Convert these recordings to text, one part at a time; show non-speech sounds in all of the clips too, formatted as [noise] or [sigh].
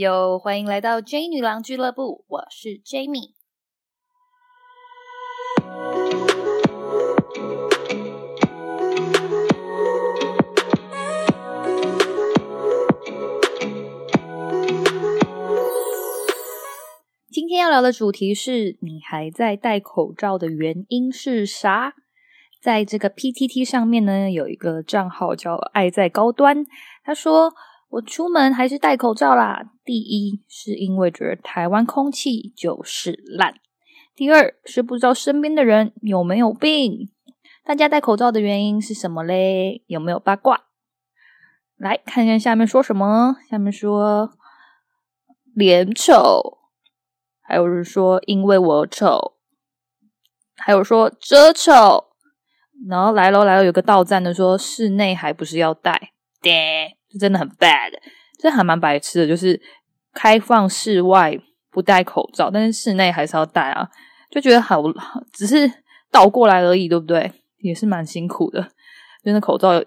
又欢迎来到 J 女郎俱乐部，我是 Jamie。今天要聊的主题是你还在戴口罩的原因是啥？在这个 PTT 上面呢，有一个账号叫“爱在高端”，他说：“我出门还是戴口罩啦。第一是因为觉得台湾空气就是烂，第二是不知道身边的人有没有病。大家戴口罩的原因是什么嘞？有没有八卦？来看看下面说什么。下面说脸丑，还有人说因为我丑，还有说遮丑。”然后来喽来喽，有个到站的说室内还不是要戴，对，这真的很 bad，这还蛮白痴的，就是开放室外不戴口罩，但是室内还是要戴啊，就觉得好，只是倒过来而已，对不对？也是蛮辛苦的，就那口罩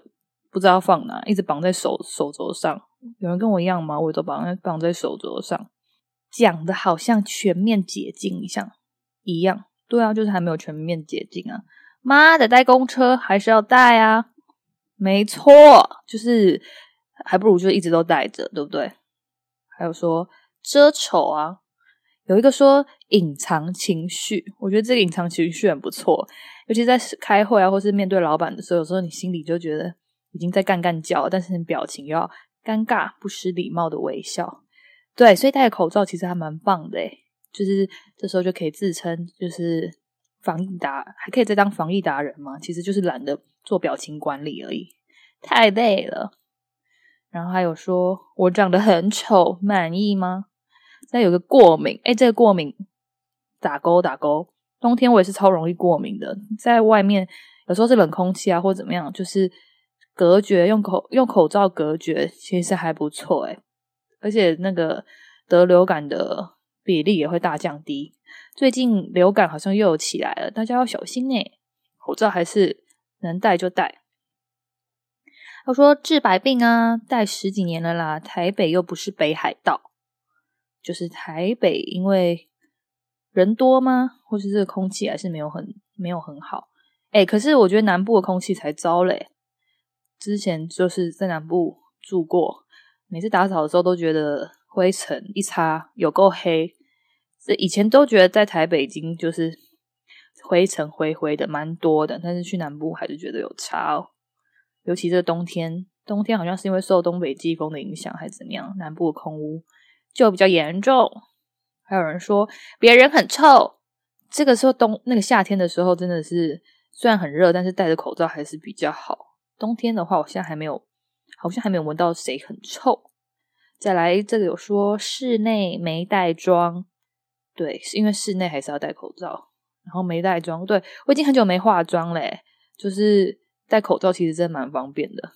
不知道放哪，一直绑在手手肘上。有人跟我一样吗？我都绑在绑在手肘上，讲的好像全面解禁一样一样，对啊，就是还没有全面解禁啊。妈的，带公车还是要带啊？没错，就是还不如就一直都带着，对不对？还有说遮丑啊，有一个说隐藏情绪，我觉得这个隐藏情绪很不错，尤其在开会啊，或是面对老板的时候，有时候你心里就觉得已经在干干叫，但是你表情又要尴尬不失礼貌的微笑。对，所以戴口罩其实还蛮棒的，诶就是这时候就可以自称就是。防疫达还可以再当防疫达人吗？其实就是懒得做表情管理而已，太累了。然后还有说我长得很丑，满意吗？再有个过敏，哎，这个过敏打勾打勾。冬天我也是超容易过敏的，在外面有时候是冷空气啊，或怎么样，就是隔绝用口用口罩隔绝，其实还不错哎。而且那个得流感的比例也会大降低。最近流感好像又有起来了，大家要小心呢。口罩还是能戴就戴。他说治百病啊，戴十几年了啦。台北又不是北海道，就是台北因为人多吗？或是这个空气还是没有很没有很好？哎，可是我觉得南部的空气才糟嘞。之前就是在南部住过，每次打扫的时候都觉得灰尘一擦有够黑。这以前都觉得在台北已经就是灰尘灰灰的蛮多的，但是去南部还是觉得有差哦。尤其这冬天，冬天好像是因为受东北季风的影响还是怎样，南部的空污就比较严重。还有人说别人很臭，这个时候冬那个夏天的时候真的是虽然很热，但是戴着口罩还是比较好。冬天的话，我现在还没有，好像还没有闻到谁很臭。再来这个有说室内没带妆。对，是因为室内还是要戴口罩，然后没带妆。对我已经很久没化妆嘞，就是戴口罩其实真的蛮方便的。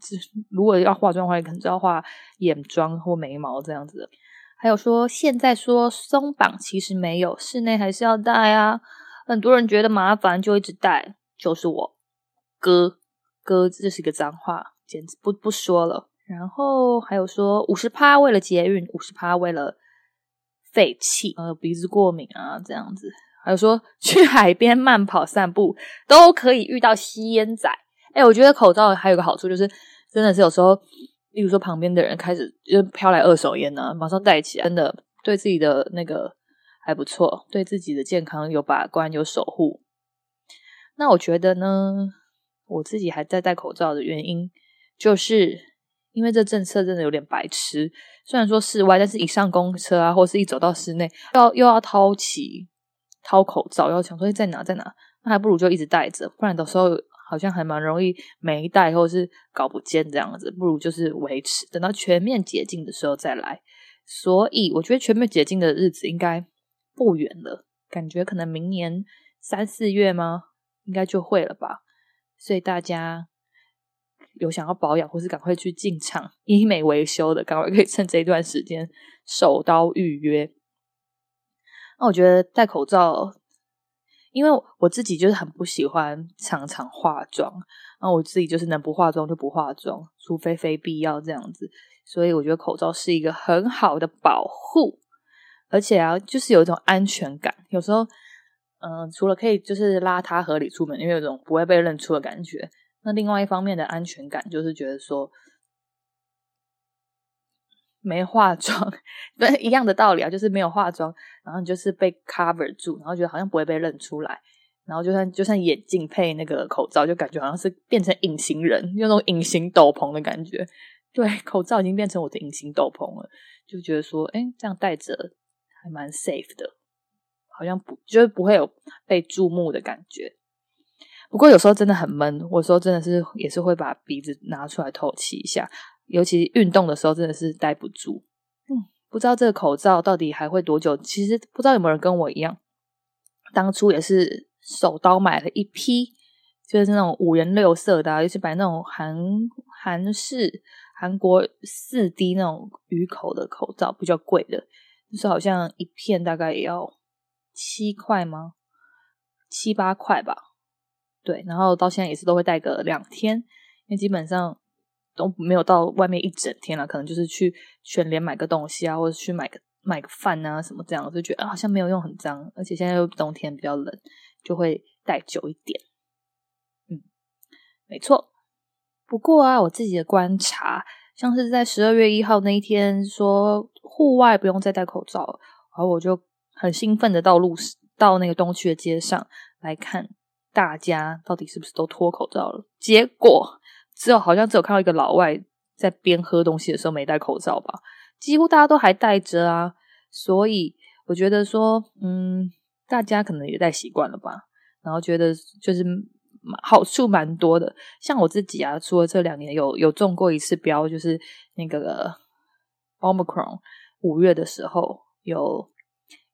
是如果要化妆的话，可能就要化眼妆或眉毛这样子。还有说现在说松绑，其实没有，室内还是要戴啊。很多人觉得麻烦就一直戴，就是我哥哥，这是一个脏话，简直不不说了。然后还有说五十趴为了捷运，五十趴为了。废气，呃，鼻子过敏啊，这样子，还有说去海边慢跑散步都可以遇到吸烟仔。哎，我觉得口罩还有个好处就是，真的是有时候，例如说旁边的人开始就飘来二手烟呢，马上戴起来，真的对自己的那个还不错，对自己的健康有把关有守护。那我觉得呢，我自己还在戴口罩的原因就是。因为这政策真的有点白痴，虽然说室外，但是一上公车啊，或是一走到室内，要又要掏起掏口罩，要想说在哪在哪，那还不如就一直戴着，不然到时候好像还蛮容易没戴或是搞不见这样子，不如就是维持，等到全面解禁的时候再来。所以我觉得全面解禁的日子应该不远了，感觉可能明年三四月吗？应该就会了吧。所以大家。有想要保养或是赶快去进场医 [laughs] 美维修的，赶快可以趁这一段时间手刀预约。那我觉得戴口罩，因为我自己就是很不喜欢常常化妆，那我自己就是能不化妆就不化妆，除非非必要这样子。所以我觉得口罩是一个很好的保护，而且啊，就是有一种安全感。有时候，嗯，除了可以就是邋遢合理出门，因为有种不会被认出的感觉。那另外一方面的安全感，就是觉得说没化妆，对一样的道理啊，就是没有化妆，然后你就是被 cover 住，然后觉得好像不会被认出来，然后就算就算眼镜配那个口罩，就感觉好像是变成隐形人，有那种隐形斗篷的感觉。对，口罩已经变成我的隐形斗篷了，就觉得说，哎，这样戴着还蛮 safe 的，好像不就是不会有被注目的感觉。不过有时候真的很闷，我说真的是也是会把鼻子拿出来透气一下，尤其运动的时候真的是戴不住。嗯，不知道这个口罩到底还会多久？其实不知道有没有人跟我一样，当初也是手刀买了一批，就是那种五颜六色的，尤其买那种韩韩式韩国四 D 那种鱼口的口罩，比较贵的，就是好像一片大概也要七块吗？七八块吧。对，然后到现在也是都会戴个两天，因为基本上都没有到外面一整天了，可能就是去全联买个东西啊，或者去买个买个饭啊什么这样，就觉得好像没有用很脏，而且现在又冬天比较冷，就会戴久一点。嗯，没错。不过啊，我自己的观察，像是在十二月一号那一天说户外不用再戴口罩，然后我就很兴奋的到路到那个东区的街上来看。大家到底是不是都脱口罩了？结果只有好像只有看到一个老外在边喝东西的时候没戴口罩吧，几乎大家都还戴着啊。所以我觉得说，嗯，大家可能也戴习惯了吧，然后觉得就是好处蛮多的。像我自己啊，除了这两年有有中过一次标，就是那个 Omicron 五月的时候有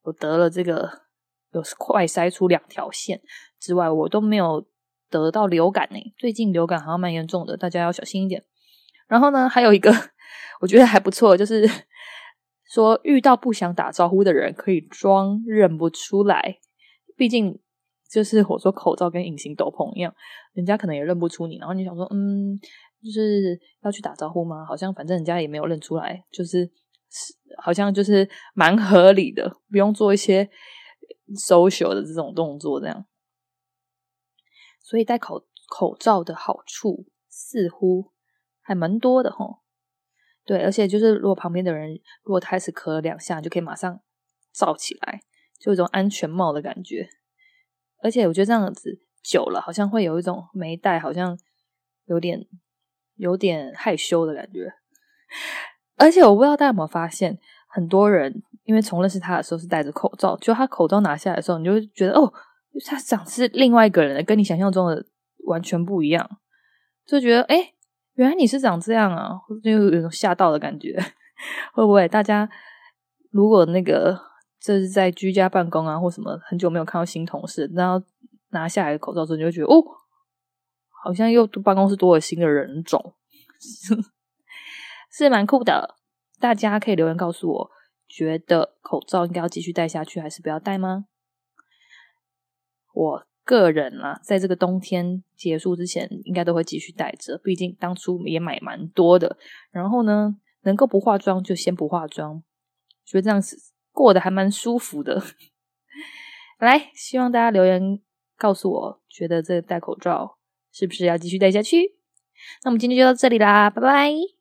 有得了这个。有快筛出两条线之外，我都没有得到流感呢。最近流感好像蛮严重的，大家要小心一点。然后呢，还有一个我觉得还不错，就是 [laughs] 说遇到不想打招呼的人，可以装认不出来。毕竟就是我说口罩跟隐形斗篷一样，人家可能也认不出你。然后你想说，嗯，就是要去打招呼吗？好像反正人家也没有认出来，就是好像就是蛮合理的，不用做一些。social 的这种动作，这样，所以戴口口罩的好处似乎还蛮多的哈。对，而且就是如果旁边的人如果开始咳了两下，就可以马上罩起来，就一种安全帽的感觉。而且我觉得这样子久了，好像会有一种没戴，好像有点有点害羞的感觉。而且我不知道大家有没有发现，很多人。因为从认识他的时候是戴着口罩，就他口罩拿下来的时候，你就会觉得哦，他长是另外一个人，跟你想象中的完全不一样，就觉得哎，原来你是长这样啊，就有种吓到的感觉。[laughs] 会不会大家如果那个这是在居家办公啊，或什么很久没有看到新同事，然后拿下来的口罩之后，你就觉得哦，好像又办公室多了新的人种，[laughs] 是蛮酷的。大家可以留言告诉我。觉得口罩应该要继续戴下去，还是不要戴吗？我个人啊，在这个冬天结束之前，应该都会继续戴着。毕竟当初也买蛮多的。然后呢，能够不化妆就先不化妆，觉得这样子过得还蛮舒服的。[laughs] 来，希望大家留言告诉我，觉得这戴口罩是不是要继续戴下去？那我们今天就到这里啦，拜拜。